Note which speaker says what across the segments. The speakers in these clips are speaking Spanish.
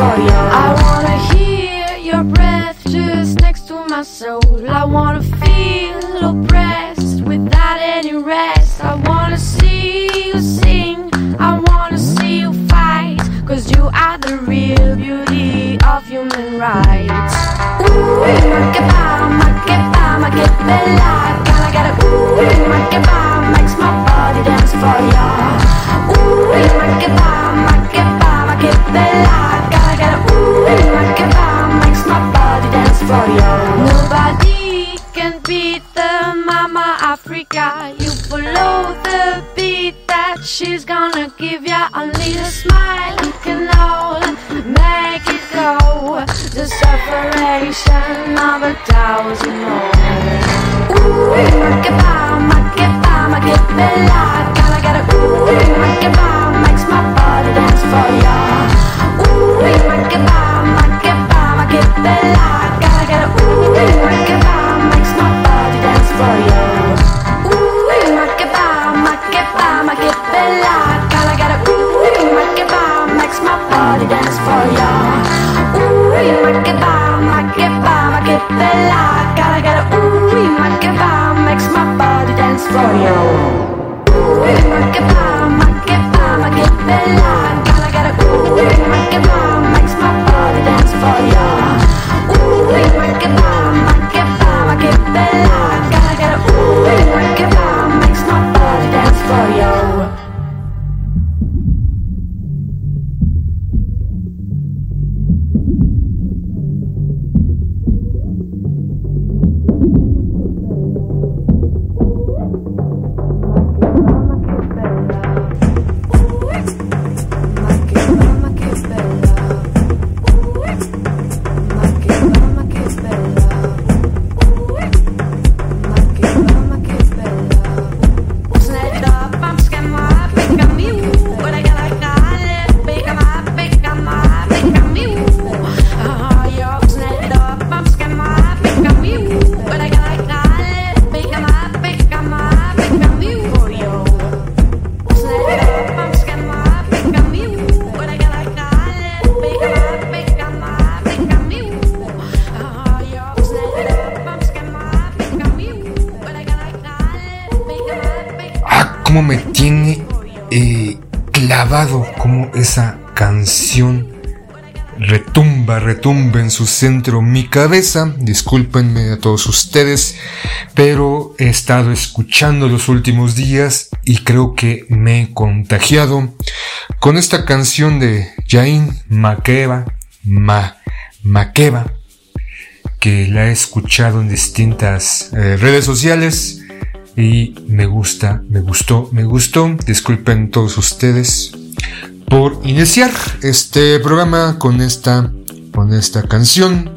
Speaker 1: historia su centro mi cabeza. Discúlpenme a todos ustedes, pero he estado escuchando los últimos días y creo que me he contagiado con esta canción de Jain Makeba, Ma, que la he escuchado en distintas eh, redes sociales y me gusta, me gustó, me gustó. Disculpen todos ustedes por iniciar este programa con esta esta canción.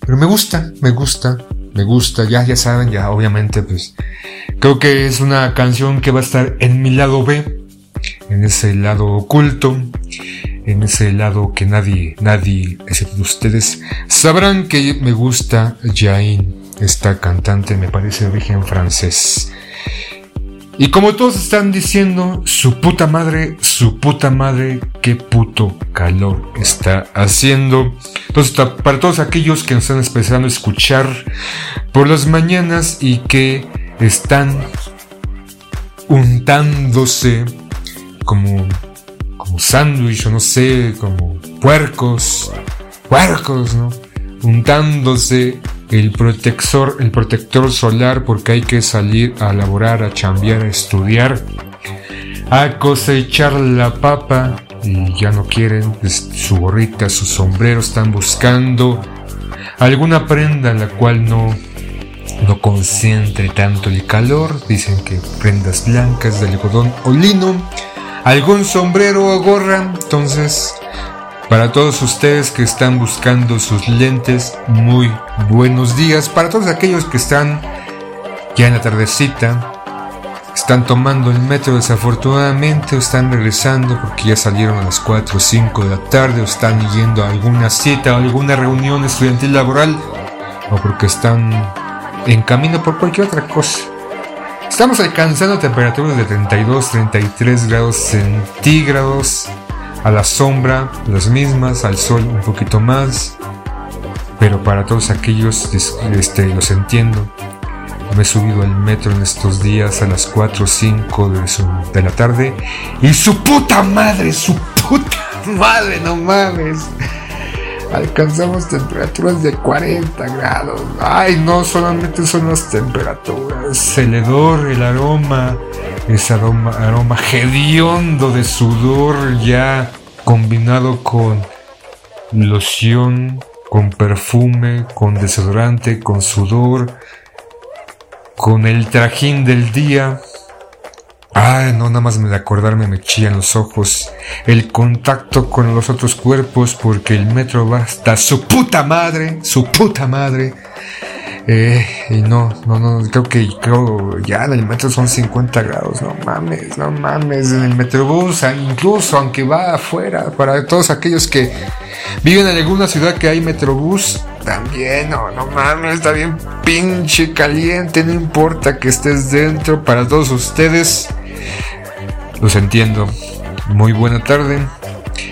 Speaker 1: Pero me gusta, me gusta, me gusta. Ya, ya saben, ya obviamente, pues creo que es una canción que va a estar en mi lado B, en ese lado oculto,
Speaker 2: en ese lado que nadie, nadie, excepto ustedes, sabrán que me gusta Jain, esta cantante, me parece de origen francés. Y como todos están diciendo, su puta madre, su puta madre, qué puto calor está haciendo. Entonces, para todos aquellos que nos están empezando a escuchar por las mañanas y que están untándose como, como sándwich o no sé, como puercos, puercos, ¿no? Untándose el protector, el protector solar porque hay que salir a laborar, a chambear, a estudiar, a cosechar la papa y ya no quieren su gorrita, su sombrero, están buscando alguna prenda en la cual no no concentre tanto el calor, dicen que prendas blancas de algodón o lino, algún sombrero o gorra, entonces para todos ustedes que están buscando sus lentes, muy buenos días. Para todos aquellos que están ya en la tardecita, están tomando el metro desafortunadamente o están regresando porque ya salieron a las 4 o 5 de la tarde o están yendo a alguna cita o alguna reunión estudiantil laboral o porque están en camino por cualquier otra cosa. Estamos alcanzando temperaturas de 32, 33 grados centígrados a la sombra las mismas, al sol un poquito más, pero para todos aquellos este, los entiendo. Me he subido al metro en estos días a las 4 o 5 de, de la tarde y su puta madre, su puta madre, no mames. Alcanzamos temperaturas de 40 grados. Ay, no solamente son las temperaturas, el hedor, el aroma, ese aroma, aroma hediondo de sudor ya combinado con loción, con perfume, con desodorante, con sudor, con el trajín del día. Ay, no, nada más de acordarme me chillan los ojos. El contacto con los otros cuerpos porque el metro va hasta su puta madre, su puta madre. Eh, y no, no, no, creo que creo ya en el metro son 50 grados, no mames, no mames, en el metrobús, ah, incluso aunque va afuera, para todos aquellos que viven en alguna ciudad que hay metrobús, también, no, no mames, está bien pinche caliente, no importa que estés dentro, para todos ustedes, los entiendo. Muy buena tarde.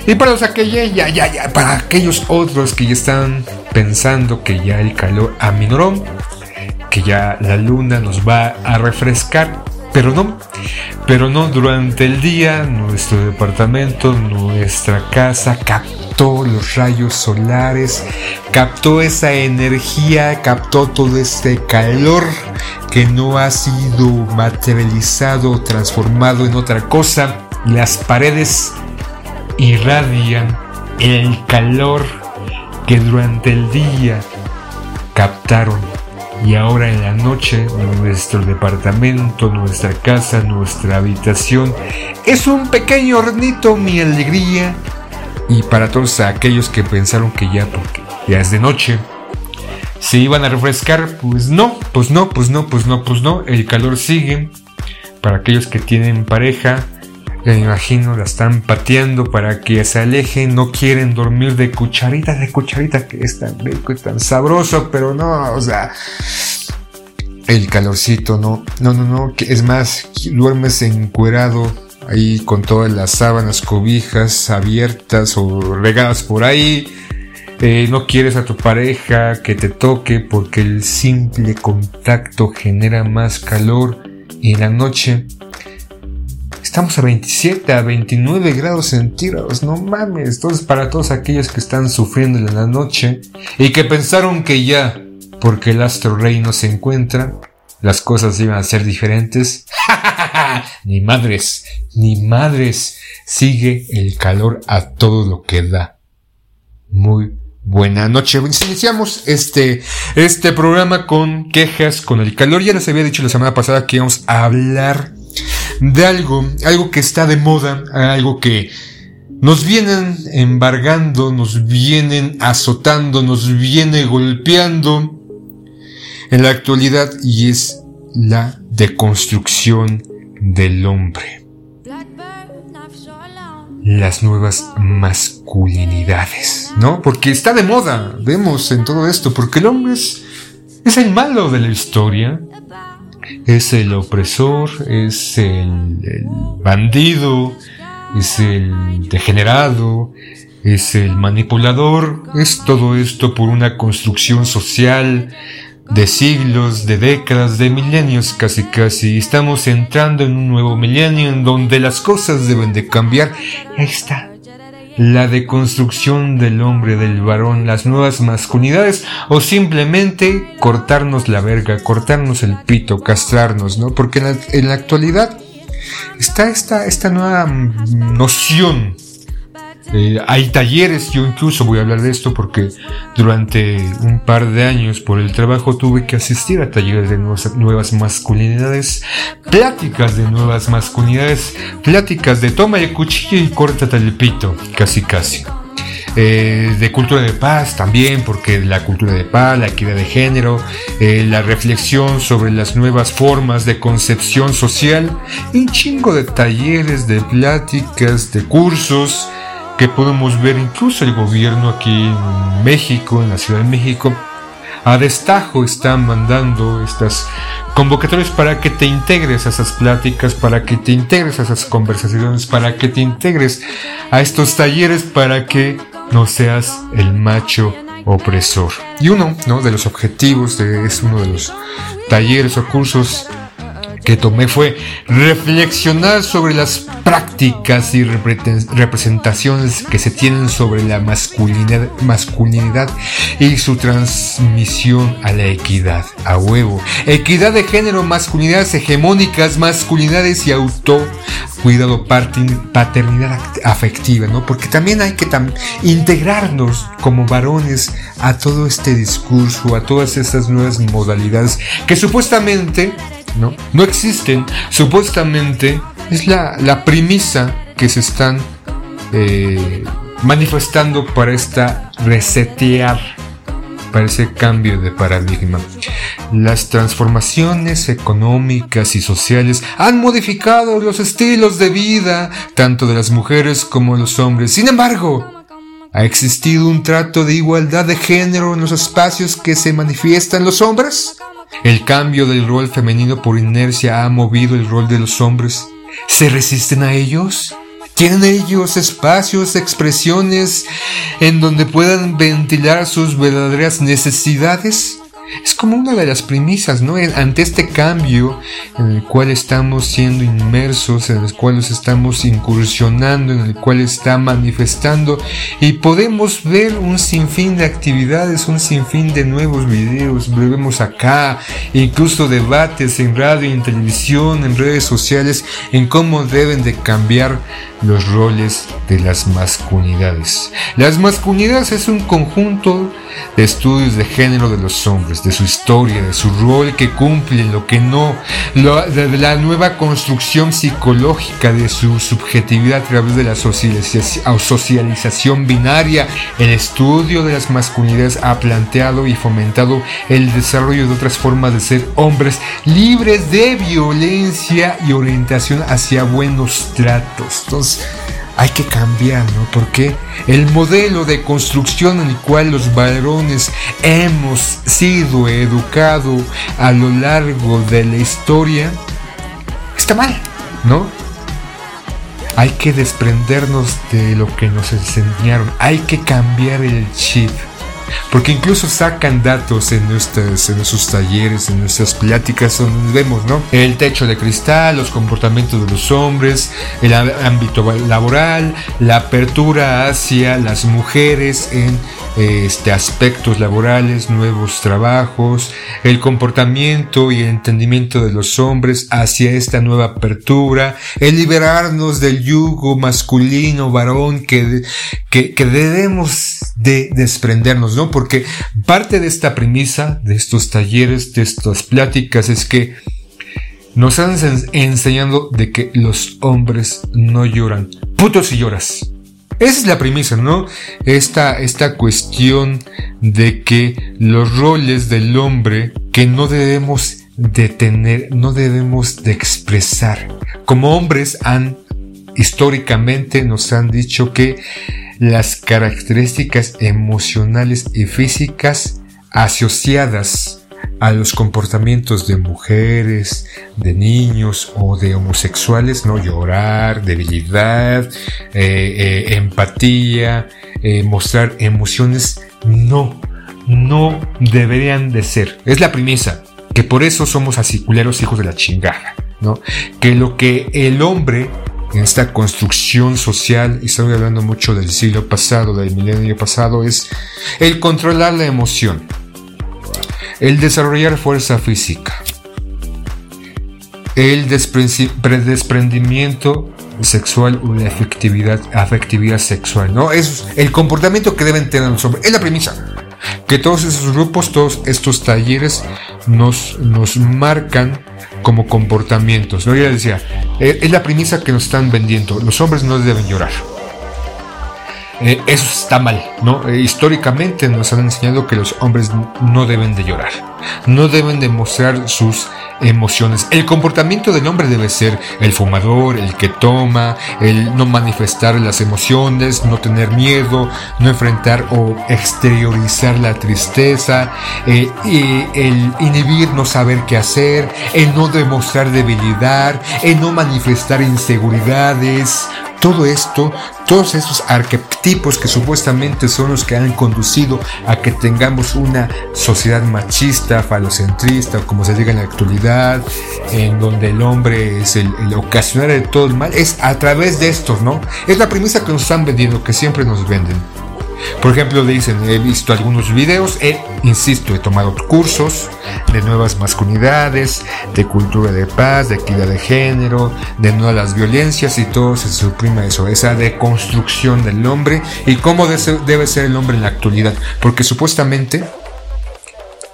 Speaker 2: Y para los aquellos, ya, ya, ya, para aquellos otros que ya están pensando que ya el calor aminoró, que ya la luna nos va a refrescar, pero no, pero no, durante el día nuestro departamento, nuestra casa captó los rayos solares, captó esa energía, captó todo este calor que no ha sido materializado, transformado en otra cosa. Las paredes irradian el calor que durante el día captaron y ahora en la noche nuestro departamento, nuestra casa, nuestra habitación es un pequeño hornito mi alegría y para todos aquellos que pensaron que ya porque ya es de noche se iban a refrescar, pues no, pues no, pues no, pues no, pues no, el calor sigue. Para aquellos que tienen pareja, me imagino, la están pateando para que se alejen, no quieren dormir de cucharita, de cucharita, que es tan rico y tan sabroso, pero no, o sea, el calorcito, no, no, no, no, es más, duermes encuerado ahí con todas las sábanas, cobijas abiertas o regadas por ahí. Eh, no quieres a tu pareja que te toque porque el simple contacto genera más calor y en la noche Estamos a 27, a 29 grados centígrados, no mames. Entonces, para todos aquellos que están sufriendo en la noche y que pensaron que ya, porque el astro rey no se encuentra, las cosas iban a ser diferentes. ni madres, ni madres. Sigue el calor a todo lo que da. Muy buena noche. Iniciamos este, este programa con quejas con el calor. Ya les había dicho la semana pasada que íbamos a hablar de algo, algo que está de moda, algo que nos vienen embargando, nos vienen azotando, nos viene golpeando en la actualidad y es la deconstrucción del hombre. las nuevas masculinidades, ¿no? Porque está de moda, vemos en todo esto, porque el hombre es, es el malo de la historia, es el opresor, es el, bandido, es el degenerado, es el manipulador, es todo esto por una construcción social de siglos, de décadas, de milenios casi casi. Estamos entrando en un nuevo milenio en donde las cosas deben de cambiar. Ahí está. La deconstrucción del hombre, del varón, las nuevas masculinidades o simplemente cortarnos la verga, cortarnos el pito, castrarnos, ¿no? Porque en la, en la actualidad está esta, esta nueva noción eh, hay talleres, yo incluso voy a hablar de esto porque durante un par de años por el trabajo tuve que asistir a talleres de nuevas, masculinidades, pláticas de nuevas masculinidades, pláticas de toma el cuchillo y córtate el pito, casi casi. Eh, de cultura de paz también, porque la cultura de paz, la equidad de género, eh, la reflexión sobre las nuevas formas de concepción social, un chingo de talleres, de pláticas, de cursos, que podemos ver incluso el gobierno aquí en México, en la Ciudad de México, a destajo están mandando estas convocatorias para que te integres a esas pláticas, para que te integres a esas conversaciones, para que te integres a estos talleres, para que no seas el macho opresor. Y uno ¿no? de los objetivos de, es uno de los talleres o cursos que tomé fue reflexionar sobre las prácticas y representaciones que se tienen sobre la masculinidad, masculinidad y su transmisión a la equidad, a huevo. Equidad de género, masculinidades hegemónicas, masculinidades y auto cuidado, paternidad afectiva, ¿no? Porque también hay que integrarnos como varones a todo este discurso, a todas estas nuevas modalidades que supuestamente ¿no? No existen. Supuestamente es la, la premisa que se están eh, manifestando para esta resetear, para ese cambio de paradigma. Las transformaciones económicas y sociales han modificado los estilos de vida, tanto de las mujeres como de los hombres. Sin embargo, ¿Ha existido un trato de igualdad de género en los espacios que se manifiestan los hombres? El cambio del rol femenino por inercia ha movido el rol de los hombres. ¿Se resisten a ellos? ¿Tienen ellos espacios, expresiones en donde puedan ventilar sus verdaderas necesidades? Es como una de las premisas, ¿no? Ante este cambio en el cual estamos siendo inmersos, en el cual nos estamos incursionando, en el cual está manifestando y podemos ver un sinfín de actividades, un sinfín de nuevos videos, vemos acá, incluso debates en radio, en televisión, en redes sociales, en cómo deben de cambiar los roles de las masculinidades. Las masculinidades es un conjunto de estudios de género de los hombres, de su historia, de su rol que cumplen, lo que no, de la nueva construcción psicológica de su subjetividad a través de la socialización binaria. El estudio de las masculinidades ha planteado y fomentado el desarrollo de otras formas de ser hombres libres de violencia y orientación hacia buenos tratos. Entonces, hay que cambiar, ¿no? Porque el modelo de construcción en el cual los varones hemos sido educados a lo largo de la historia está mal, ¿no? Hay que desprendernos de lo que nos enseñaron, hay que cambiar el chip. Porque incluso sacan datos en, nuestras, en nuestros talleres, en nuestras pláticas, donde vemos, ¿no? El techo de cristal, los comportamientos de los hombres, el ámbito laboral, la apertura hacia las mujeres en este, aspectos laborales, nuevos trabajos, el comportamiento y el entendimiento de los hombres hacia esta nueva apertura, el liberarnos del yugo masculino, varón, que, que, que debemos de desprendernos, ¿no? Porque parte de esta premisa, de estos talleres, de estas pláticas, es que nos han enseñando de que los hombres no lloran. Putos si lloras. Esa es la premisa, ¿no? Esta, esta cuestión de que los roles del hombre que no debemos de tener, no debemos de expresar. Como hombres han históricamente nos han dicho que las características emocionales y físicas asociadas a los comportamientos de mujeres, de niños o de homosexuales, no llorar, debilidad, eh, eh, empatía, eh, mostrar emociones, no, no deberían de ser. Es la premisa, que por eso somos así culeros hijos de la chingada, ¿no? Que lo que el hombre en esta construcción social, y estoy hablando mucho del siglo pasado, del milenio pasado, es el controlar la emoción, el desarrollar fuerza física, el desprendimiento sexual o la afectividad, afectividad sexual, ¿no? Es el comportamiento que deben tener los hombres. Es la premisa. Que todos esos grupos, todos estos talleres nos, nos marcan como comportamientos. ¿no? Yo decía, eh, es la premisa que nos están vendiendo. Los hombres no deben llorar. Eh, eso está mal, ¿no? Eh, históricamente nos han enseñado que los hombres no deben de llorar, no deben de mostrar sus emociones. El comportamiento del hombre debe ser el fumador, el que toma, el no manifestar las emociones, no tener miedo, no enfrentar o exteriorizar la tristeza, eh, el inhibir, no saber qué hacer, el no demostrar debilidad, el no manifestar inseguridades, todo esto, todos esos arquetipos que supuestamente son los que han conducido a que tengamos una sociedad machista, falocentrista, como se diga en la actualidad, en donde el hombre es el, el ocasionario de todo el mal, es a través de estos, ¿no? Es la premisa que nos están vendiendo, que siempre nos venden. Por ejemplo, dicen, he visto algunos videos, he, insisto, he tomado cursos de nuevas masculinidades, de cultura de paz, de equidad de género, de no a las violencias y todo se suprime eso, esa deconstrucción del hombre y cómo debe ser el hombre en la actualidad. Porque supuestamente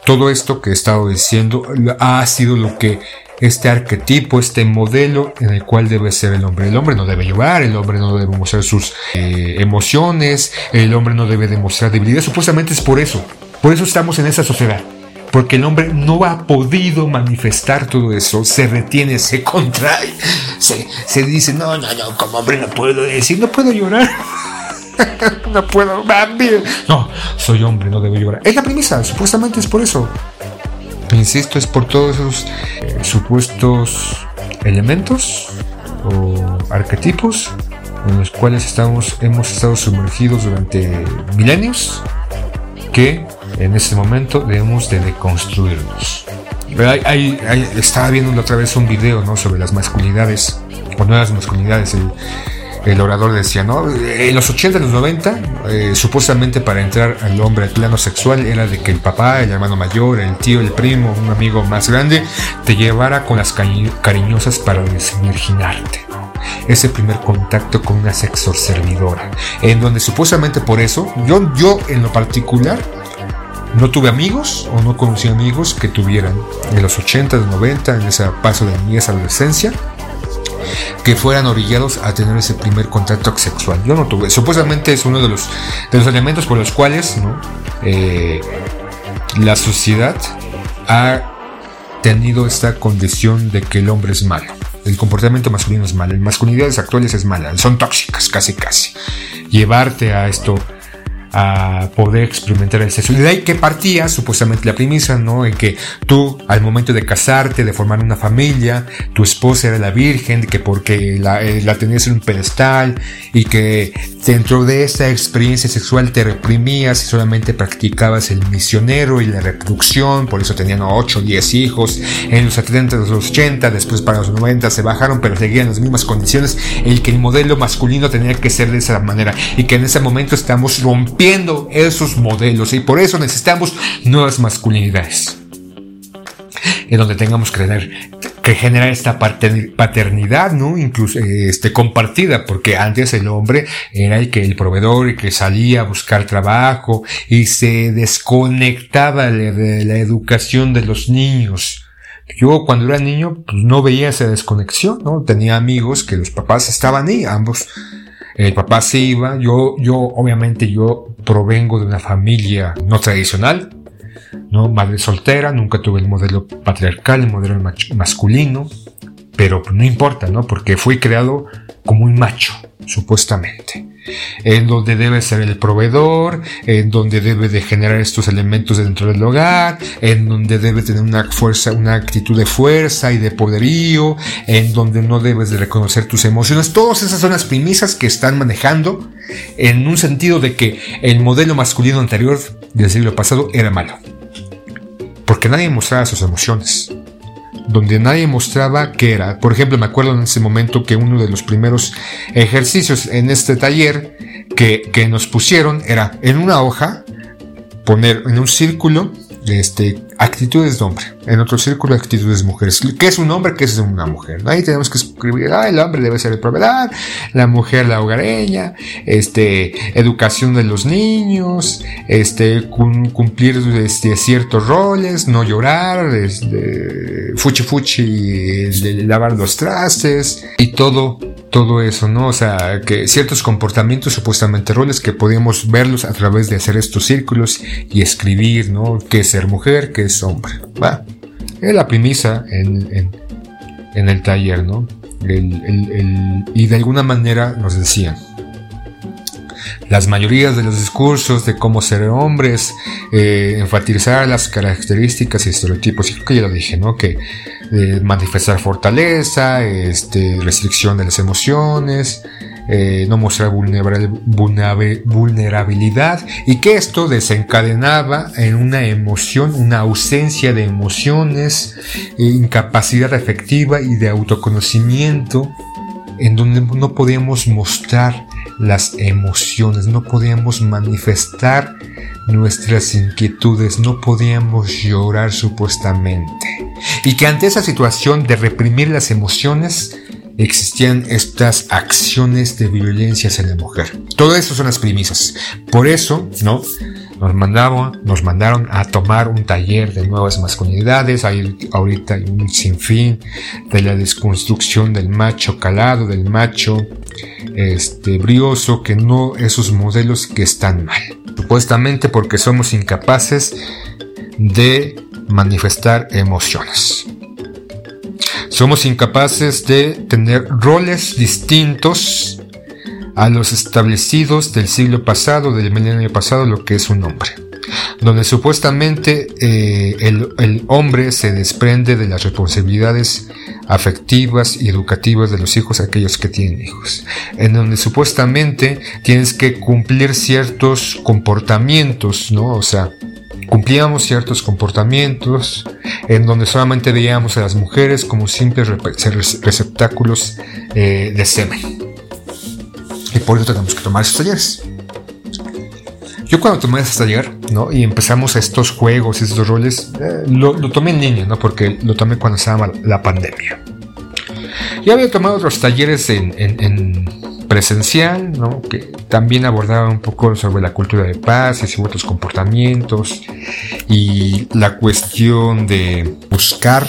Speaker 2: todo esto que he estado diciendo ha sido lo que este arquetipo, este modelo en el cual debe ser el hombre. El hombre no debe llorar, el hombre no debe mostrar sus eh, emociones, el hombre no debe demostrar debilidad. Supuestamente es por eso. Por eso estamos en esa sociedad. Porque el hombre no ha podido manifestar todo eso, se retiene, se contrae, se, se dice, no, no, no, como hombre no puedo decir, no puedo llorar. no puedo, no, soy hombre, no debo llorar. Es la premisa, supuestamente es por eso. Insisto, es por todos esos eh, supuestos elementos o arquetipos en los cuales estamos, hemos estado sumergidos durante milenios que en este momento debemos de deconstruirnos. estaba viendo otra vez un video ¿no? sobre las masculinidades o nuevas masculinidades. El, el orador decía, ¿no? En los 80 y los 90, eh, supuestamente para entrar al hombre al plano sexual era de que el papá, el hermano mayor, el tío, el primo, un amigo más grande, te llevara con las cariñosas para desvirginarte. Ese primer contacto con una sexor servidora, en donde supuestamente por eso, yo, yo en lo particular, no tuve amigos o no conocí amigos que tuvieran en los 80, 90, en ese paso de niñez adolescencia, que fueran orillados a tener ese primer contacto sexual. Yo no tuve. Supuestamente es uno de los, de los elementos por los cuales eh, la sociedad ha tenido esta condición de que el hombre es malo. El comportamiento masculino es malo. Las masculinidades actuales es mala. Son tóxicas, casi casi. Llevarte a esto a poder experimentar el sexo. Y de ahí que partía supuestamente la premisa, ¿no? En que tú al momento de casarte, de formar una familia, tu esposa era la virgen, que porque la, eh, la tenías en un pedestal y que dentro de esta experiencia sexual te reprimías y solamente practicabas el misionero y la reproducción, por eso tenían 8 o 10 hijos, en los 70, los 80, después para los 90 se bajaron, pero seguían las mismas condiciones, el que el modelo masculino tenía que ser de esa manera y que en ese momento estamos rompiendo esos modelos y por eso necesitamos nuevas masculinidades. En donde tengamos que tener que generar esta paternidad, ¿no? Incluso este, compartida, porque antes el hombre era el que el proveedor y que salía a buscar trabajo y se desconectaba de la educación de los niños. Yo cuando era niño pues, no veía esa desconexión, ¿no? Tenía amigos que los papás estaban ahí, ambos el papá se iba, yo, yo, obviamente yo provengo de una familia no tradicional, ¿no? Madre soltera, nunca tuve el modelo patriarcal, el modelo masculino, pero no importa, ¿no? Porque fui creado como un macho, supuestamente en donde debe ser el proveedor, en donde debe de generar estos elementos dentro del hogar, en donde debe tener una fuerza, una actitud de fuerza y de poderío, en donde no debes de reconocer tus emociones. Todas esas son las premisas que están manejando en un sentido de que el modelo masculino anterior del siglo pasado era malo. Porque nadie mostraba sus emociones donde nadie mostraba qué era. Por ejemplo, me acuerdo en ese momento que uno de los primeros ejercicios en este taller que, que nos pusieron era en una hoja poner en un círculo este, actitudes de hombre, en otro círculo actitudes de mujeres. ¿Qué es un hombre? ¿Qué es una mujer? Ahí tenemos que escribir, el hombre debe ser el proveedor, la mujer la hogareña, este, educación de los niños, este, cumplir este, ciertos roles, no llorar, este, fuchi fuchi, lavar los trastes y todo todo eso, ¿no? O sea, que ciertos comportamientos, supuestamente roles, que podíamos verlos a través de hacer estos círculos y escribir, ¿no? ¿Qué es ser mujer? ¿Qué es hombre? Va. Es la premisa en, el taller, ¿no? y de alguna manera nos decían, las mayorías de los discursos de cómo ser hombres, eh, enfatizar las características y estereotipos, y creo que ya lo dije, ¿no? Que manifestar fortaleza, este, restricción de las emociones, eh, no mostrar vulnerabilidad y que esto desencadenaba en una emoción, una ausencia de emociones, eh, incapacidad afectiva y de autoconocimiento en donde no podíamos mostrar las emociones, no podíamos manifestar nuestras inquietudes, no podíamos llorar supuestamente. Y que ante esa situación de reprimir las emociones, existían estas acciones de violencia hacia la mujer. Todo eso son las premisas. Por eso, ¿no? Nos mandaron, nos mandaron a tomar un taller de nuevas masculinidades. Hay ahorita hay un sinfín de la desconstrucción del macho calado, del macho este, brioso, que no esos modelos que están mal. Supuestamente porque somos incapaces de manifestar emociones. Somos incapaces de tener roles distintos a los establecidos del siglo pasado, del milenio pasado, lo que es un hombre. Donde supuestamente eh, el, hombre se desprende de las responsabilidades afectivas y educativas de los hijos, aquellos que tienen hijos. En donde supuestamente tienes que cumplir ciertos comportamientos, ¿no? O sea, Cumplíamos ciertos comportamientos en donde solamente veíamos a las mujeres como simples receptáculos eh, de semen. Y por eso tenemos que tomar esos talleres. Yo cuando tomé ese taller, ¿no? Y empezamos estos juegos, estos roles, eh, lo, tomé en línea, ¿no? Porque lo tomé cuando estaba la pandemia. Ya había tomado otros talleres en presencial, que también abordaba un poco sobre la cultura de paz y otros comportamientos y la cuestión de buscar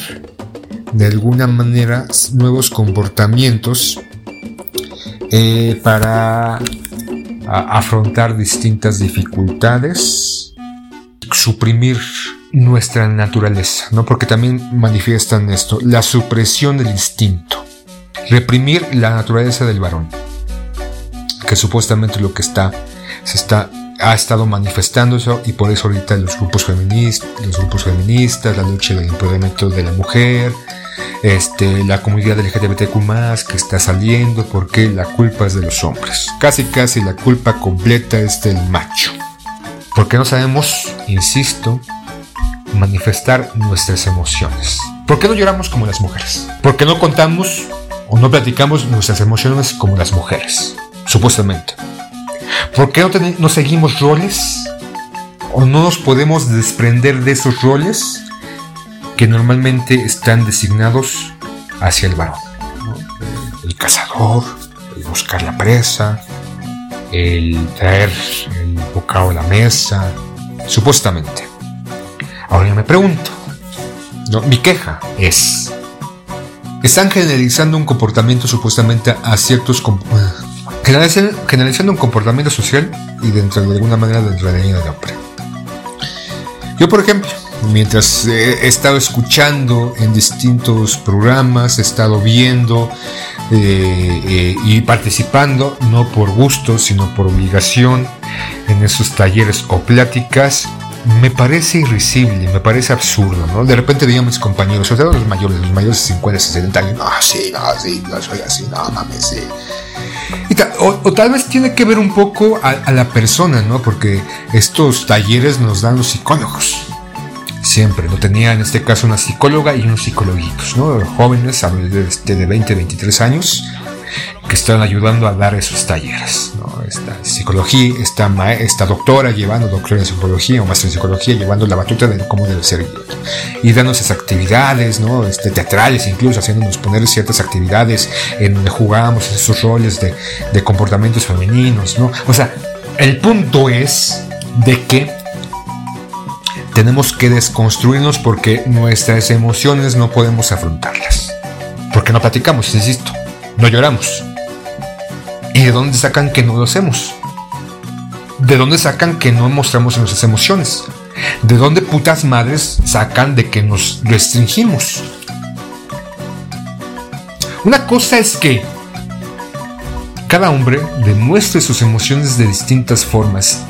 Speaker 2: de alguna manera nuevos comportamientos eh, para afrontar distintas dificultades, suprimir nuestra naturaleza, ¿no? Porque también manifiestan esto, la supresión del instinto, reprimir la naturaleza del varón que supuestamente lo que está, se está, ha estado manifestando eso y por eso ahorita los grupos feministas, los grupos feministas, la lucha del empoderamiento de la mujer, este, la comunidad LGBTQ que está saliendo porque la culpa es de los hombres. Casi casi la culpa completa es del macho. Porque no sabemos, insisto, manifestar nuestras emociones. ¿Por qué no lloramos como las mujeres? ¿Por qué no contamos o no platicamos nuestras emociones como las mujeres? Supuestamente. ¿Por qué no, seguimos roles? ¿O no nos podemos desprender de esos roles que normalmente están designados hacia el varón? El cazador, el buscar la presa, el traer el bocado a la mesa, supuestamente. Ahora yo me pregunto, mi queja es, están generalizando un comportamiento supuestamente a ciertos generalizando un comportamiento social y dentro de alguna manera dentro de la línea de hombre. Yo, por ejemplo, mientras he estado escuchando en distintos programas, he estado viendo eh, eh, y participando, no por gusto, sino por obligación, en esos talleres o pláticas, me parece irrisible, me parece absurdo, ¿no? De repente veía a mis compañeros, sobre todo los mayores, los mayores de 50, 60 años, no, sí, no, sí, no soy así, no mames, sí. O, tal vez tiene que ver un poco a, la persona, ¿no? Porque estos talleres nos dan los psicólogos. Siempre, ¿no? Tenía en este caso una psicóloga y unos psicologuitos, ¿no? Jóvenes de, de 20, 23 años que están ayudando a dar esos talleres. ¿no? Psicología, esta, doctora llevando, doctora de psicología o maestra en psicología, llevando la batuta de cómo debe ser Y dando esas actividades, ¿no? Este, teatrales, incluso haciéndonos poner ciertas actividades en donde jugamos esos roles de, de comportamientos femeninos, ¿no? O sea, el punto es de que tenemos que desconstruirnos porque nuestras emociones no podemos afrontarlas. Porque no platicamos, insisto no lloramos. ¿Y de dónde sacan que no lo hacemos? ¿De dónde sacan que no mostramos nuestras emociones? ¿De dónde putas madres sacan de que nos restringimos? Una cosa es que cada hombre demuestre sus emociones de distintas formas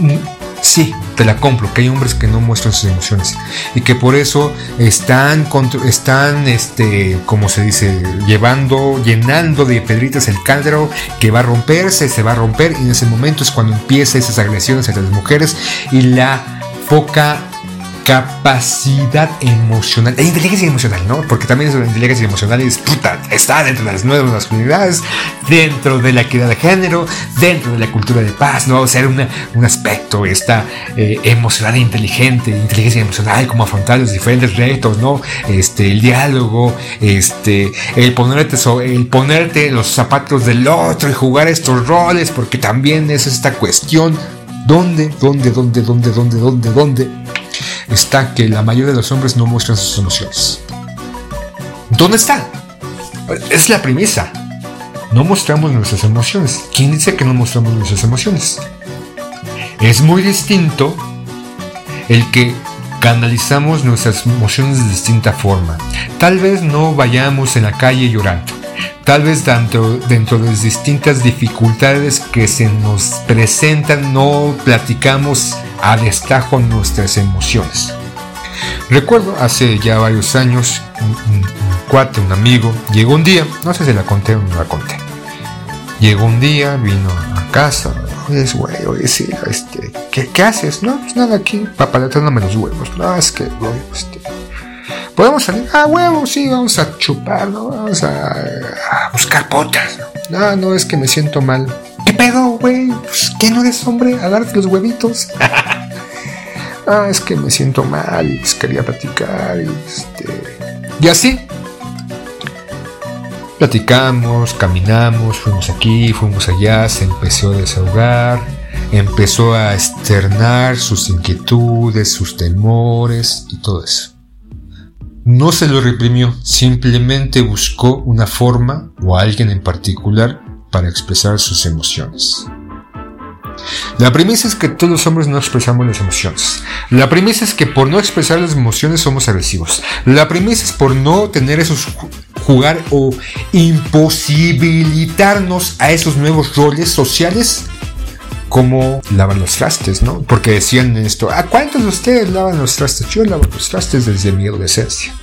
Speaker 2: sí, te la compro, que hay hombres que no muestran sus emociones y que por eso están, están este, como se dice, llevando, llenando de pedritas el cáldero que va a romperse, se va a romper y en ese momento es cuando empiezan esas agresiones entre las mujeres y la poca capacidad emocional, la inteligencia emocional, ¿no? Porque también la inteligencia emocional es puta, está dentro de las nuevas masculinidades, dentro de la equidad de género, dentro de la cultura de paz, ¿no? O sea, un aspecto, esta eh, emocional e inteligente, inteligencia emocional, como afrontar los diferentes retos, ¿no? Este, el diálogo, este, el ponerte, el ponerte los zapatos del otro y jugar estos roles, porque también es esta cuestión, ¿dónde, dónde, dónde, dónde, dónde, dónde, dónde? Está que la mayoría de los hombres no muestran sus emociones. ¿Dónde está? Es la premisa. No mostramos nuestras emociones. ¿Quién dice que no mostramos nuestras emociones? Es muy distinto el que canalizamos nuestras emociones de distinta forma. Tal vez no vayamos en la calle llorando. Tal vez dentro, dentro de las distintas dificultades que se nos presentan no platicamos a destajo nuestras emociones. Recuerdo hace ya varios años, un, cuate, un amigo, llegó un día, no sé si la conté o no la conté. Llegó un día, vino a casa, oye, güey, oye, sí, este, ¿qué, haces? No, pues nada aquí, papaletándome los huevos. No, es que, güey, este, podemos salir, ah, huevos, sí, vamos a chupar. Vamos a, buscar potas. No, no, es que me siento mal. ¿Qué pedo, güey? Pues, ¿Qué no eres hombre? A darte los huevitos. ah, es que me siento mal y pues quería platicar y este. Y así. Platicamos, caminamos, fuimos aquí, fuimos allá, se empezó a desahogar, empezó a externar sus inquietudes, sus temores y todo eso. No se lo reprimió, simplemente buscó una forma o alguien en particular para expresar sus emociones. La premisa es que todos los hombres no expresamos las emociones. La premisa es que por no expresar las emociones somos agresivos. La premisa es por no tener esos jugar o imposibilitarnos a esos nuevos roles sociales como lavar los trastes, ¿no? Porque decían esto, ¿a cuántos de ustedes lavan los trastes? Yo lavo los trastes desde mi adolescencia.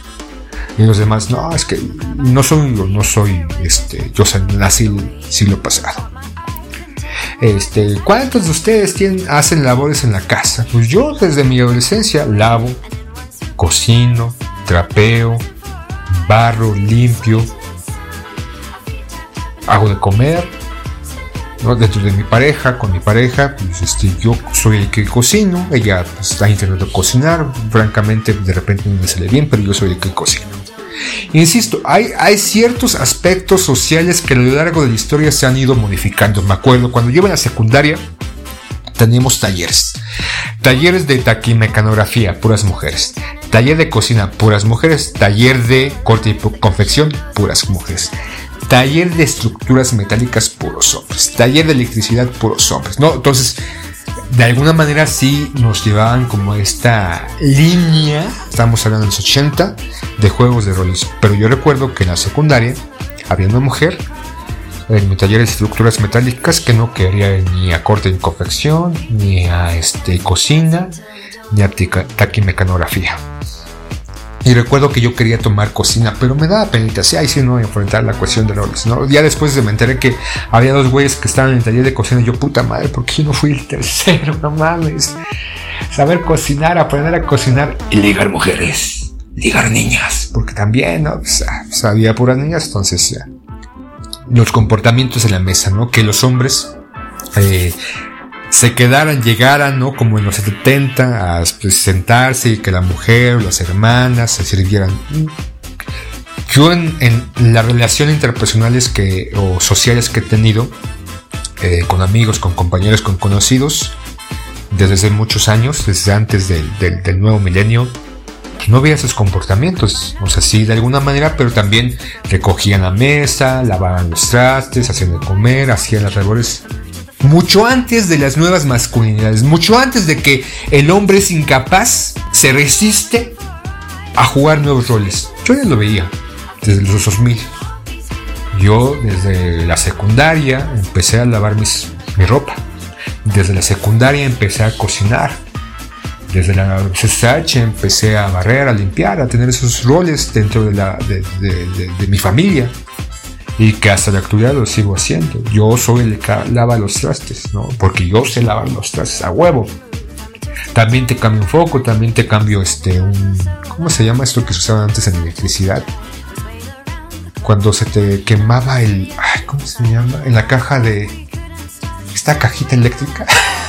Speaker 2: Y los demás, no, es que no soy, no soy, este, yo nací siglo pasado. Este, ¿cuántos de ustedes hacen labores en la casa? Pues yo desde mi adolescencia lavo, cocino, trapeo, barro, limpio, hago de comer, dentro de mi pareja, con mi pareja, pues este, yo soy el que cocino, ella pues, está intentando cocinar, francamente de repente no me sale bien, pero yo soy el que cocina. Insisto, hay, ciertos aspectos sociales que a lo largo de la historia se han ido modificando. Me acuerdo, cuando yo en la secundaria, teníamos talleres. Talleres de taquimecanografía, puras mujeres. Taller de cocina, puras mujeres. Taller de corte y confección, puras mujeres. Taller de estructuras metálicas, puros hombres. Taller de electricidad, puros hombres. ¿no? Entonces, de alguna manera sí nos llevaban como esta línea, estamos hablando de los 80, de juegos de roles. Pero yo recuerdo que en la secundaria había una mujer en mi taller de estructuras metálicas que no quería ni a corte en confección, ni a este, cocina, ni a taquimecanografía. Y recuerdo que yo quería tomar cocina, pero me daba penita, sí, ahí sí no enfrentar la cuestión de roles, ¿no? Ya después me enteré que había dos güeyes que estaban en el taller de cocina, yo, puta madre, ¿por qué yo no fui el tercero? No mames. Saber cocinar, aprender a cocinar y ligar mujeres, ligar niñas, porque también, ¿no? Pues había puras niñas, entonces ya. Los comportamientos en la mesa, ¿no? Que los hombres eh, se quedaran, llegaran, ¿no? Como en los 70, a pues, sentarse y que la mujer, las hermanas se sirvieran. Yo en, las relaciones interpersonales que, o sociales que he tenido, eh, con amigos, con compañeros, con conocidos, desde hace muchos años, desde antes del, del, nuevo milenio, no veía esos comportamientos. O sea, sí, de alguna manera, pero también recogían la mesa, lavaban los trastes, hacían de comer, hacían las labores mucho antes de las nuevas masculinidades, mucho antes de que el hombre es incapaz, se resiste a jugar nuevos roles. Yo ya lo veía desde los 2000. Yo desde la secundaria empecé a lavar mis, mi ropa. Desde la secundaria empecé a cocinar. Desde la CSH empecé a barrer, a limpiar, a tener esos roles dentro de, la, de mi familia y que hasta la actualidad lo sigo haciendo. Yo soy el que lava los trastes, ¿no? Porque yo sé lavar los trastes a huevo. También te cambio un foco, también te cambio este un ¿cómo se llama esto que se usaba antes en electricidad? Cuando se te quemaba el ¿cómo se llama? En la caja de esta cajita eléctrica.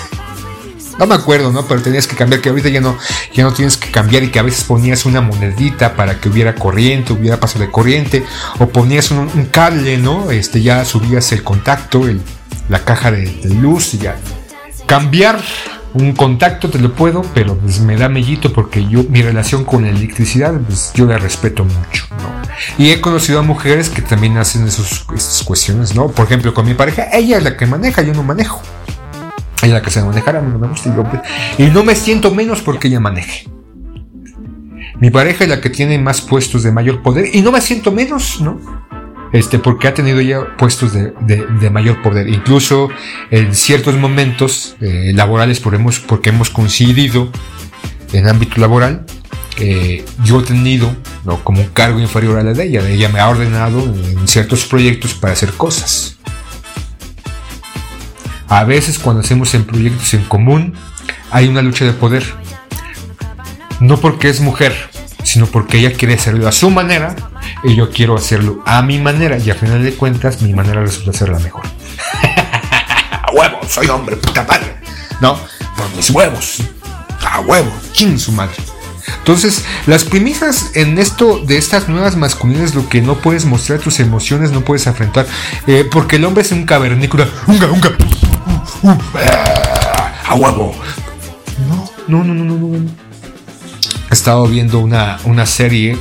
Speaker 2: No me acuerdo, ¿no? Pero tenías que cambiar, que ahorita ya no, ya no tienes que cambiar y que a veces ponías una monedita para que hubiera corriente, hubiera paso de corriente, o ponías un, cable, ¿no? Este, ya subías el contacto, el, la caja de, luz y ya. Cambiar un contacto te lo puedo, pero pues me da mellito porque yo, mi relación con la electricidad, pues yo la respeto mucho, ¿no? Y he conocido a mujeres que también hacen esas cuestiones, ¿no? Por ejemplo, con mi pareja, ella es la que maneja, yo no manejo. Ella que se manejara, no me gusta. Y, no me siento menos porque ella maneje. Mi pareja es la que tiene más puestos de mayor poder y no me siento menos, ¿no? Este, porque ha tenido ya puestos de, mayor poder. Incluso en ciertos momentos eh, laborales porque hemos coincidido en ámbito laboral, eh, yo he tenido ¿no? como un cargo inferior a la de ella. Ella me ha ordenado en ciertos proyectos para hacer cosas. A veces cuando hacemos en proyectos en común hay una lucha de poder. No porque es mujer, sino porque ella quiere hacerlo a su manera y yo quiero hacerlo a mi manera y a final de cuentas mi manera resulta ser la mejor. a huevo, soy hombre, puta madre. No, por mis huevos. A huevo, ¿quién su madre? Entonces, las premisas en esto de estas nuevas masculinidades, lo que no puedes mostrar tus emociones, no puedes afrontar, eh, porque el hombre es un cavernícola, unga, unga, a huevo. No, no, no, no, no. He estado viendo una, una serie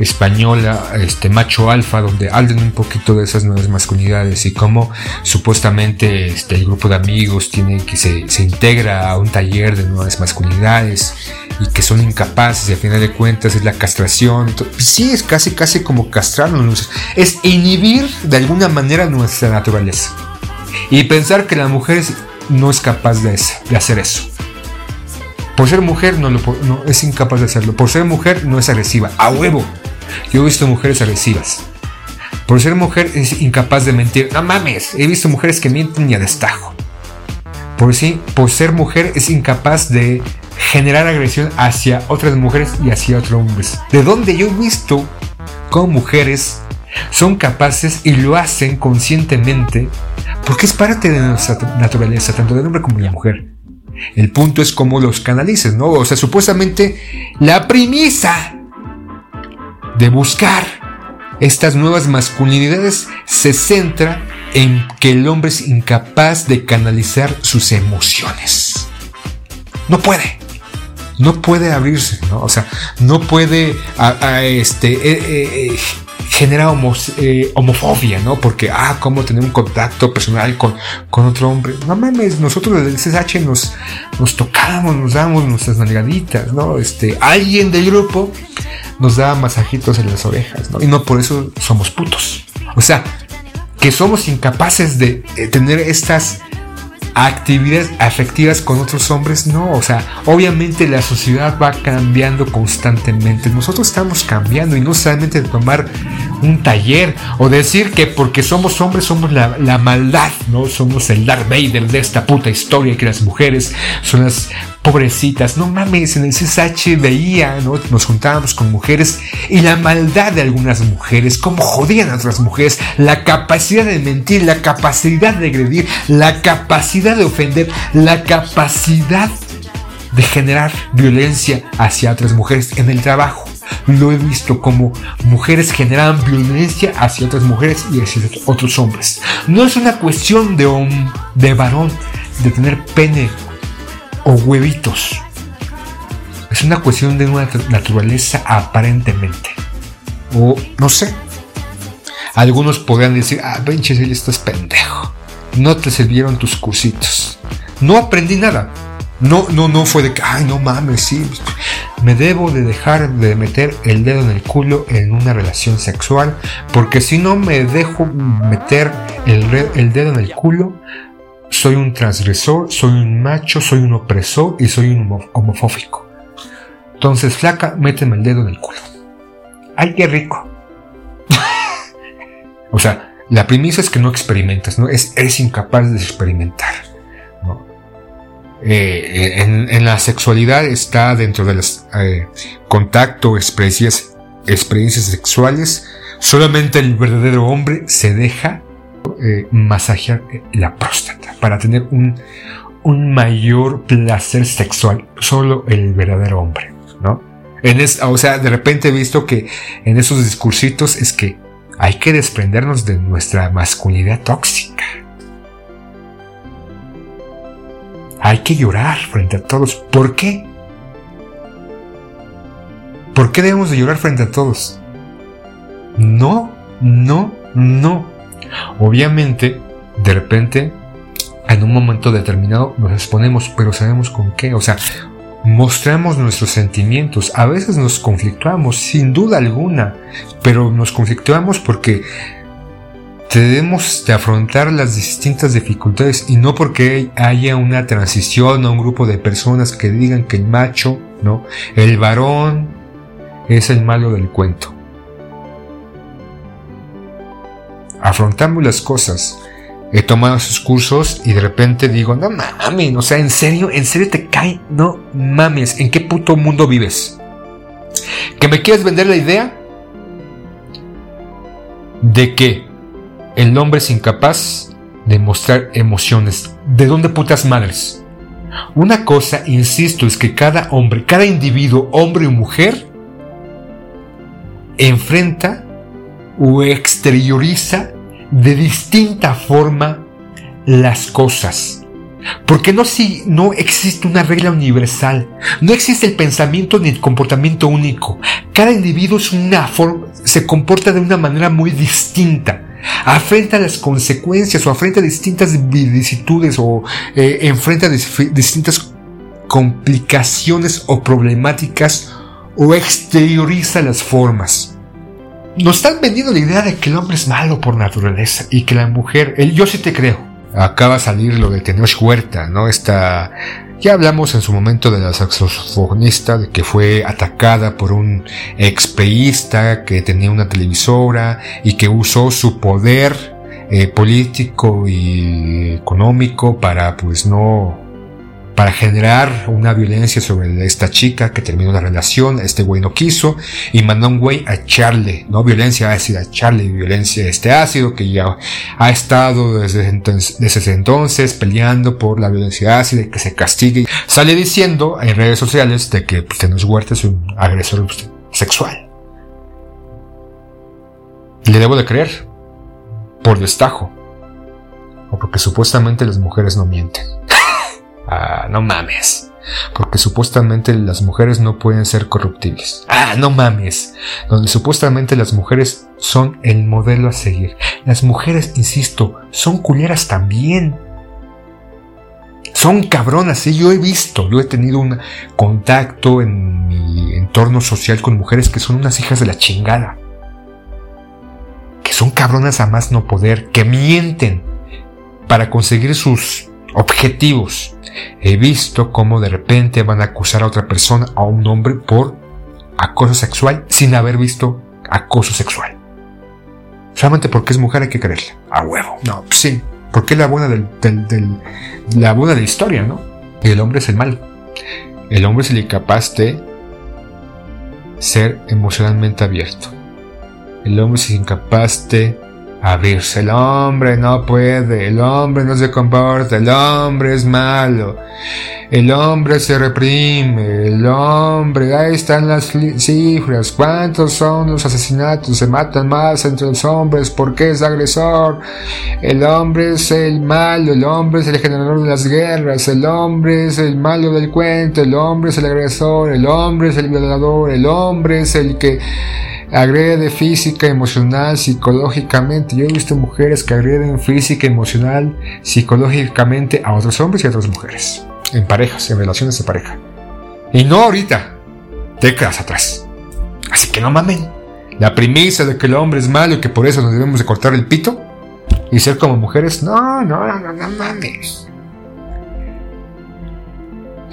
Speaker 2: española, este macho alfa, donde hablan un poquito de esas nuevas masculinidades y cómo supuestamente este, el grupo de amigos tiene que se, integra a un taller de nuevas masculinidades y que son incapaces y al final de cuentas es la castración. sí, es casi, casi como castrarnos, es inhibir de alguna manera nuestra naturaleza y pensar que la mujer no es capaz de, de hacer eso. Por ser mujer no, no es incapaz de hacerlo. Por ser mujer no es agresiva. A huevo. Yo he visto mujeres agresivas. Por ser mujer es incapaz de mentir. No mames. He visto mujeres que mienten y a destajo. Por, sí, por ser mujer es incapaz de generar agresión hacia otras mujeres y hacia otros hombres. De donde yo he visto con mujeres son capaces y lo hacen conscientemente porque es parte de nuestra naturaleza, tanto del hombre como de la mujer. El punto es cómo los canalices, ¿no? O sea, supuestamente la premisa de buscar estas nuevas masculinidades se centra en que el hombre es incapaz de canalizar sus emociones. No puede. No puede abrirse, ¿no? O sea, no puede este, eh, eh, genera eh, homofobia, ¿no? Porque, ah, ¿cómo tener un contacto personal con, con otro hombre? No mames, nosotros desde el CSH nos, nos tocamos, nos damos nuestras nalgaditas, ¿no? Este, alguien del grupo nos da masajitos en las orejas, ¿no? Y no por eso somos putos. O sea, que somos incapaces de eh, tener estas actividades afectivas con otros hombres, no, o sea, obviamente la sociedad va cambiando constantemente, nosotros estamos cambiando y no solamente tomar un taller o decir que porque somos hombres somos la, la maldad, no somos el Darth Vader de esta puta historia que las mujeres son las pobrecitas, no mames, en el CSH veía, ¿no? Nos juntábamos con mujeres y la maldad de algunas mujeres, cómo jodían a otras mujeres, la capacidad de mentir, la capacidad de agredir, la capacidad de ofender, la capacidad de generar violencia hacia otras mujeres en el trabajo. Lo he visto como mujeres generan violencia hacia otras mujeres y hacia otros hombres. No es una cuestión de, de varón, de tener pene o huevitos. Es una cuestión de una naturaleza aparentemente. O no sé. Algunos podrían decir, ah, pinche, estás pendejo. No te sirvieron tus cursitos. No aprendí nada. No, no, no fue de que, ay, no mames, sí. Me debo de dejar de meter el dedo en el culo en una relación sexual. Porque si no me dejo meter el, el dedo en el culo, soy un transgresor, soy un macho, soy un opresor y soy un homofóbico. Entonces, flaca, méteme el dedo en el culo. ¡Ay, qué rico! o sea, la premisa es que no experimentas, ¿no? Es, eres incapaz de experimentar. Eh, en, la sexualidad está dentro del eh, contacto, experiencias, sexuales. Solamente el verdadero hombre se deja eh, masajear la próstata para tener un, un, mayor placer sexual. Solo el verdadero hombre, ¿no? En o sea, de repente he visto que en esos discursitos es que hay que desprendernos de nuestra masculinidad tóxica. Hay que llorar frente a todos. ¿Por qué? ¿Por qué debemos de llorar frente a todos? No, no, no. Obviamente, de repente, en un momento determinado nos exponemos, pero sabemos con qué. O sea, mostramos nuestros sentimientos. A veces nos conflictuamos, sin duda alguna, pero nos conflictuamos porque debemos de afrontar las distintas dificultades y no porque haya una transición a un grupo de personas que digan que el macho, ¿no? El varón es el malo del cuento. afrontamos las cosas. He tomado sus cursos y de repente digo, no mames, o sea, en serio, en serio te cae, no mames, ¿en qué puto mundo vives? ¿Que me quieres vender la idea? De que el hombre es incapaz de mostrar emociones. ¿De dónde putas madres? Una cosa, insisto, es que cada hombre, cada individuo, hombre o mujer, enfrenta o exterioriza de distinta forma las cosas. Porque no, si, no existe una regla universal, no existe el pensamiento ni el comportamiento único. Cada individuo es una forma, se comporta de una manera muy distinta. Afrenta las consecuencias o afrenta distintas vicisitudes o eh, enfrenta distintas complicaciones o problemáticas o exterioriza las formas nos están vendiendo la idea de que el hombre es malo por naturaleza y que la mujer, el, yo sí te creo. Acaba de salir lo de Tenoch Huerta, ¿no? Esta, ya hablamos en su momento de la saxofonista, de que fue atacada por un expeísta que tenía una televisora y que usó su poder eh, político y económico para pues no para generar una violencia sobre esta chica que terminó la relación, este güey no quiso y mandó un güey a echarle, no violencia ácida, a echarle violencia este ácido que ya ha estado desde entonces, ese entonces peleando por la violencia ácida y que se castigue. Sale diciendo en redes sociales de que pues, Tenoch Huerta es un agresor sexual. Le debo de creer, por destajo, o porque supuestamente las mujeres no mienten. Ah, no mames. porque supuestamente las mujeres no pueden ser corruptibles. Ah, no mames. Donde supuestamente las mujeres son el modelo a seguir. Las mujeres, insisto, son culeras también. Son cabronas, ¿eh? yo he visto, yo he tenido un contacto en mi entorno social con mujeres que son unas hijas de la chingada. Que son cabronas a más no poder, que mienten para conseguir sus objetivos. He visto cómo de repente van a acusar a otra persona, a un hombre, por acoso sexual sin haber visto acoso sexual. Solamente porque es mujer hay que creerle. A huevo. No, pues sí. Porque es la buena del, la buena de la historia, ¿no? Y el hombre es el mal. El hombre es el incapaz de ser emocionalmente abierto. El hombre es incapaz de abrirse. El hombre no puede, el hombre no se comporta, el hombre es malo, el hombre se reprime, el hombre, ahí están las cifras, cuántos son los asesinatos, se matan más entre los hombres porque es agresor, el hombre es el malo, el hombre es el generador de las guerras, el hombre es el malo del cuento, el hombre es el agresor, el hombre es el violador, el hombre es el que agrede física, emocional, psicológicamente. Yo he visto mujeres que agreden física, emocional, psicológicamente a otros hombres y a otras mujeres. En parejas, en relaciones de pareja. Y no ahorita, décadas atrás. Así que no mamen. La premisa de que el hombre es malo y que por eso nos debemos de cortar el pito y ser como mujeres, no, no, no, no, no mames.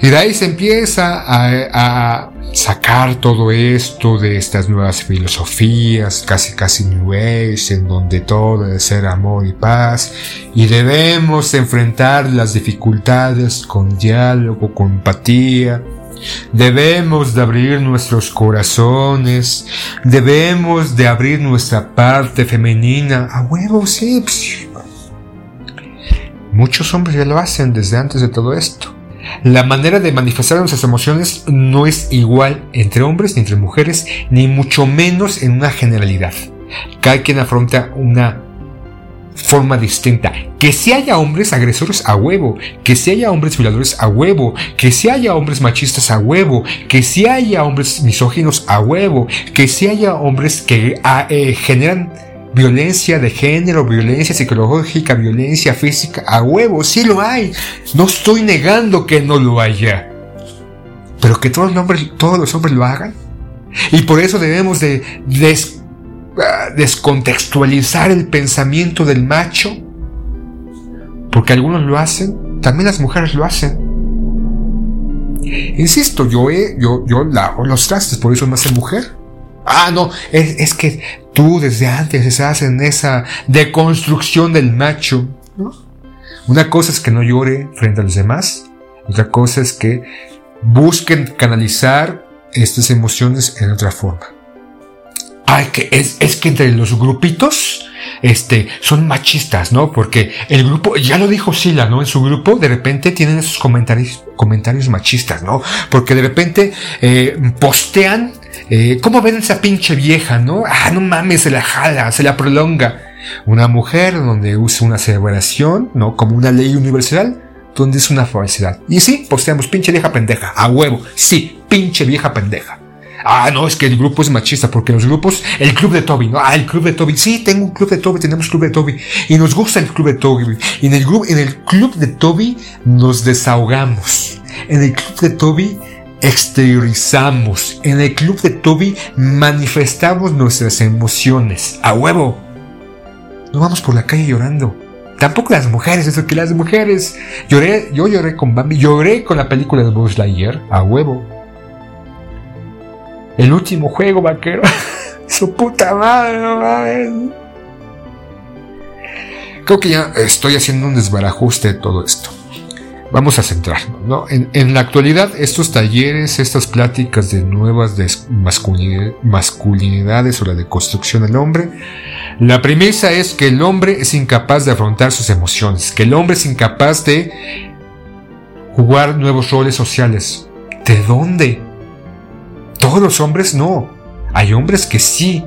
Speaker 2: Y de ahí se empieza a, sacar todo esto de estas nuevas filosofías, casi casi New Age, en donde todo debe ser amor y paz, y debemos enfrentar las dificultades con diálogo, con empatía, Debemos de abrir nuestros corazones, debemos de abrir nuestra parte femenina. A huevos, sí. Pues, muchos hombres ya lo hacen desde antes de todo esto. La manera de manifestar nuestras emociones no es igual entre hombres ni entre mujeres, ni mucho menos en una generalidad. Cada quien afronta una forma distinta. Que si haya hombres agresores a huevo, que si haya hombres violadores a huevo, que si haya hombres machistas a huevo, que si haya hombres misóginos a huevo, que si haya hombres que ah, eh, generan violencia de género, violencia psicológica, violencia física, a huevo, sí lo hay. No estoy negando que no lo haya. Pero que todos los hombres, todos los hombres lo hagan. Y por eso debemos de ah, descontextualizar el pensamiento del macho. Porque algunos lo hacen, también las mujeres lo hacen. Insisto, yo, he, yo, yo los trastes, por eso me hace mujer. Ah, no, es, que tú desde antes estás en esa deconstrucción del macho. Una cosa es que no llore frente a los demás, otra cosa es que busquen canalizar estas emociones en otra forma. Ay, que es, es que entre los grupitos este, son machistas, ¿no? Porque el grupo, ya lo dijo Sila, ¿no? En su grupo, de repente tienen esos comentarios, comentarios machistas, ¿no? Porque de repente eh, postean, eh, ¿cómo ven esa pinche vieja, no? Ah, no mames, se la jala, se la prolonga. Una mujer donde usa una celebración, ¿no? Como una ley universal, donde es una falsedad. Y sí, posteamos, pinche vieja pendeja, a huevo, sí, pinche vieja pendeja. Ah, no, es que el grupo es machista, porque los grupos, el club de Toby, ¿no? Ah, el club de Toby. Sí, tengo un club de Toby, tenemos club de Toby. Y nos gusta el club de Toby. Y en el, en el club de Toby nos desahogamos. En el club de Toby exteriorizamos. En el club de Toby manifestamos nuestras emociones. A huevo. No vamos por la calle llorando. Tampoco las mujeres, eso que las mujeres. Lloré, yo lloré con Bambi, lloré con la película de Buzz Lightyear, a huevo. El último juego, vaquero. Su puta madre, no Creo que ya estoy haciendo un desbarajuste de todo esto. Vamos a centrarnos, ¿no? En, la actualidad, estos talleres, estas pláticas de nuevas masculinidades o la deconstrucción del hombre, la premisa es que el hombre es incapaz de afrontar sus emociones, que el hombre es incapaz de jugar nuevos roles sociales. ¿De dónde? Todos los hombres no. Hay hombres que sí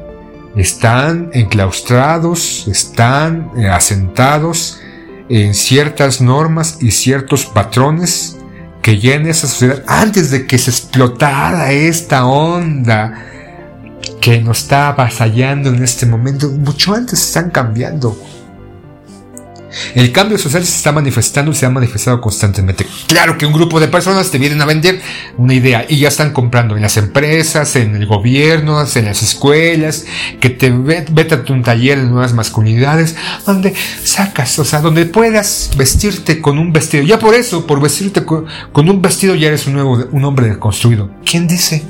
Speaker 2: están enclaustrados, están eh, asentados en ciertas normas y ciertos patrones que en esa sociedad, antes de que se explotara esta onda que nos está avasallando en este momento, mucho antes están cambiando. El cambio social se está manifestando y se ha manifestado constantemente. Claro que un grupo de personas te vienen a vender una idea y ya están comprando en las empresas, en el gobierno, en las escuelas, que te vete a un taller de nuevas masculinidades, donde sacas, o sea, donde puedas vestirte con un vestido. Ya por eso, por vestirte con, un vestido ya eres un nuevo, un hombre deconstruido. ¿Quién dice?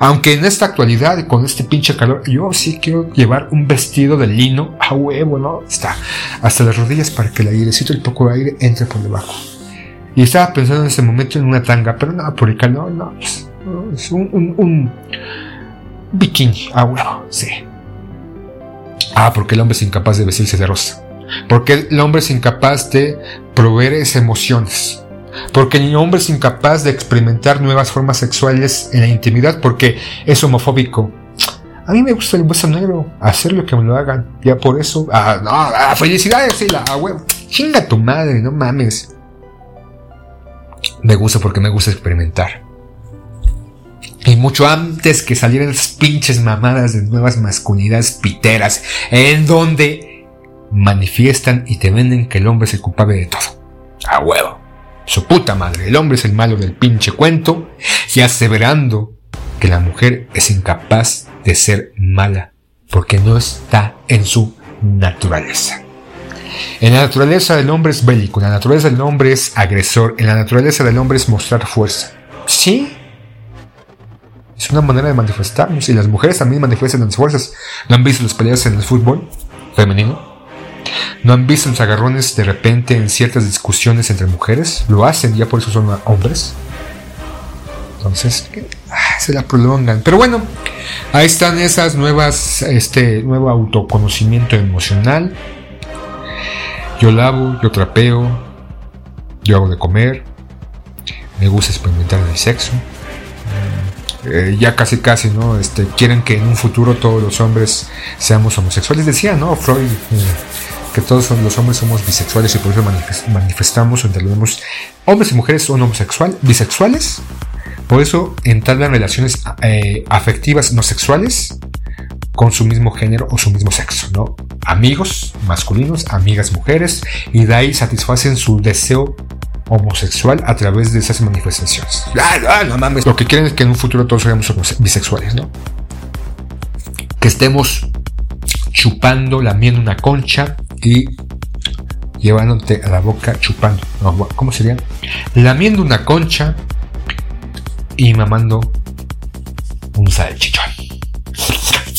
Speaker 2: Aunque en esta actualidad, con este pinche calor, yo sí quiero llevar un vestido de lino a huevo, ¿no? Está hasta las rodillas para que el airecito, el poco de aire entre por debajo. Y estaba pensando en ese momento en una tanga, pero no, por el calor, no. Es, es un, un, un, bikini a huevo, sí. Ah, porque el hombre es incapaz de vestirse de rosa. Porque el hombre es incapaz de proveer esas emociones porque el hombre es incapaz de experimentar nuevas formas sexuales en la intimidad porque es homofóbico. A mí me gusta el beso negro, hacer lo que me lo hagan. Ya por eso, ah, ah, felicidades, sí, la ah, Chinga tu madre, no mames. Me gusta porque me gusta experimentar. Y mucho antes que salieran las pinches mamadas de nuevas masculinidades piteras, en donde manifiestan y te venden que el hombre es el culpable de todo. A huevo su puta madre, el hombre es el malo del pinche cuento, y aseverando que la mujer es incapaz de ser mala, porque no está en su naturaleza. En la naturaleza del hombre es bélico, en la naturaleza del hombre es agresor, en la naturaleza del hombre es mostrar fuerza. Sí, es una manera de manifestarnos y las mujeres también manifiestan las fuerzas. ¿No han visto las peleas en el fútbol femenino? ¿No han visto los agarrones de repente en ciertas discusiones entre mujeres? Lo hacen, ya por eso son hombres. Entonces, ah, se la prolongan. Pero bueno, ahí están esas nuevas, este nuevo autoconocimiento emocional. Yo lavo, yo trapeo, yo hago de comer, me gusta experimentar el sexo. Eh, ya casi casi, ¿no? Este, quieren que en un futuro todos los hombres seamos homosexuales. Decía, ¿no? Freud. Eh, que todos los hombres somos bisexuales y por eso manifestamos o entendemos hombres y mujeres son homosexuales, bisexuales, por eso entablan relaciones eh, afectivas no sexuales con su mismo género o su mismo sexo, ¿no? Amigos masculinos, amigas mujeres, y de ahí satisfacen su deseo homosexual a través de esas manifestaciones. Ah, no mames. Lo que quieren es que en un futuro todos seamos bisexuales, ¿no? Que estemos chupando, lamiendo una concha y llevándote a la boca chupando. ¿Cómo sería? Lamiendo una concha y mamando un salchichón.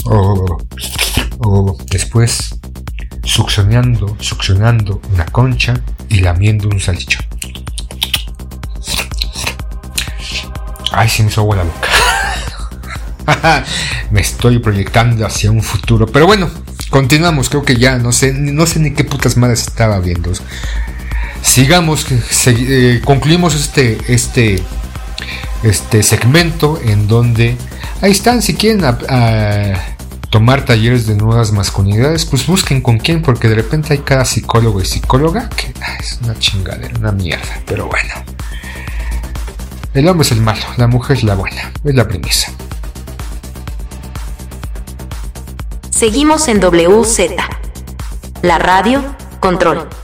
Speaker 2: O, después succionando, succionando una concha y lamiendo un salchichón. Ay, se me hizo agua la boca. me estoy proyectando hacia un futuro. Pero bueno, Continuamos, creo que ya, no sé, no sé ni qué putas madres estaba viendo. Sigamos, eh, concluimos este, este, este segmento en donde ahí están, si quieren tomar talleres de nuevas masculinidades, pues busquen con quién, porque de repente hay cada psicólogo y psicóloga que ah, es una chingadera, una mierda, pero bueno. El hombre es el malo, la mujer es la buena, es la premisa.
Speaker 3: Seguimos en WZ. La radio, control.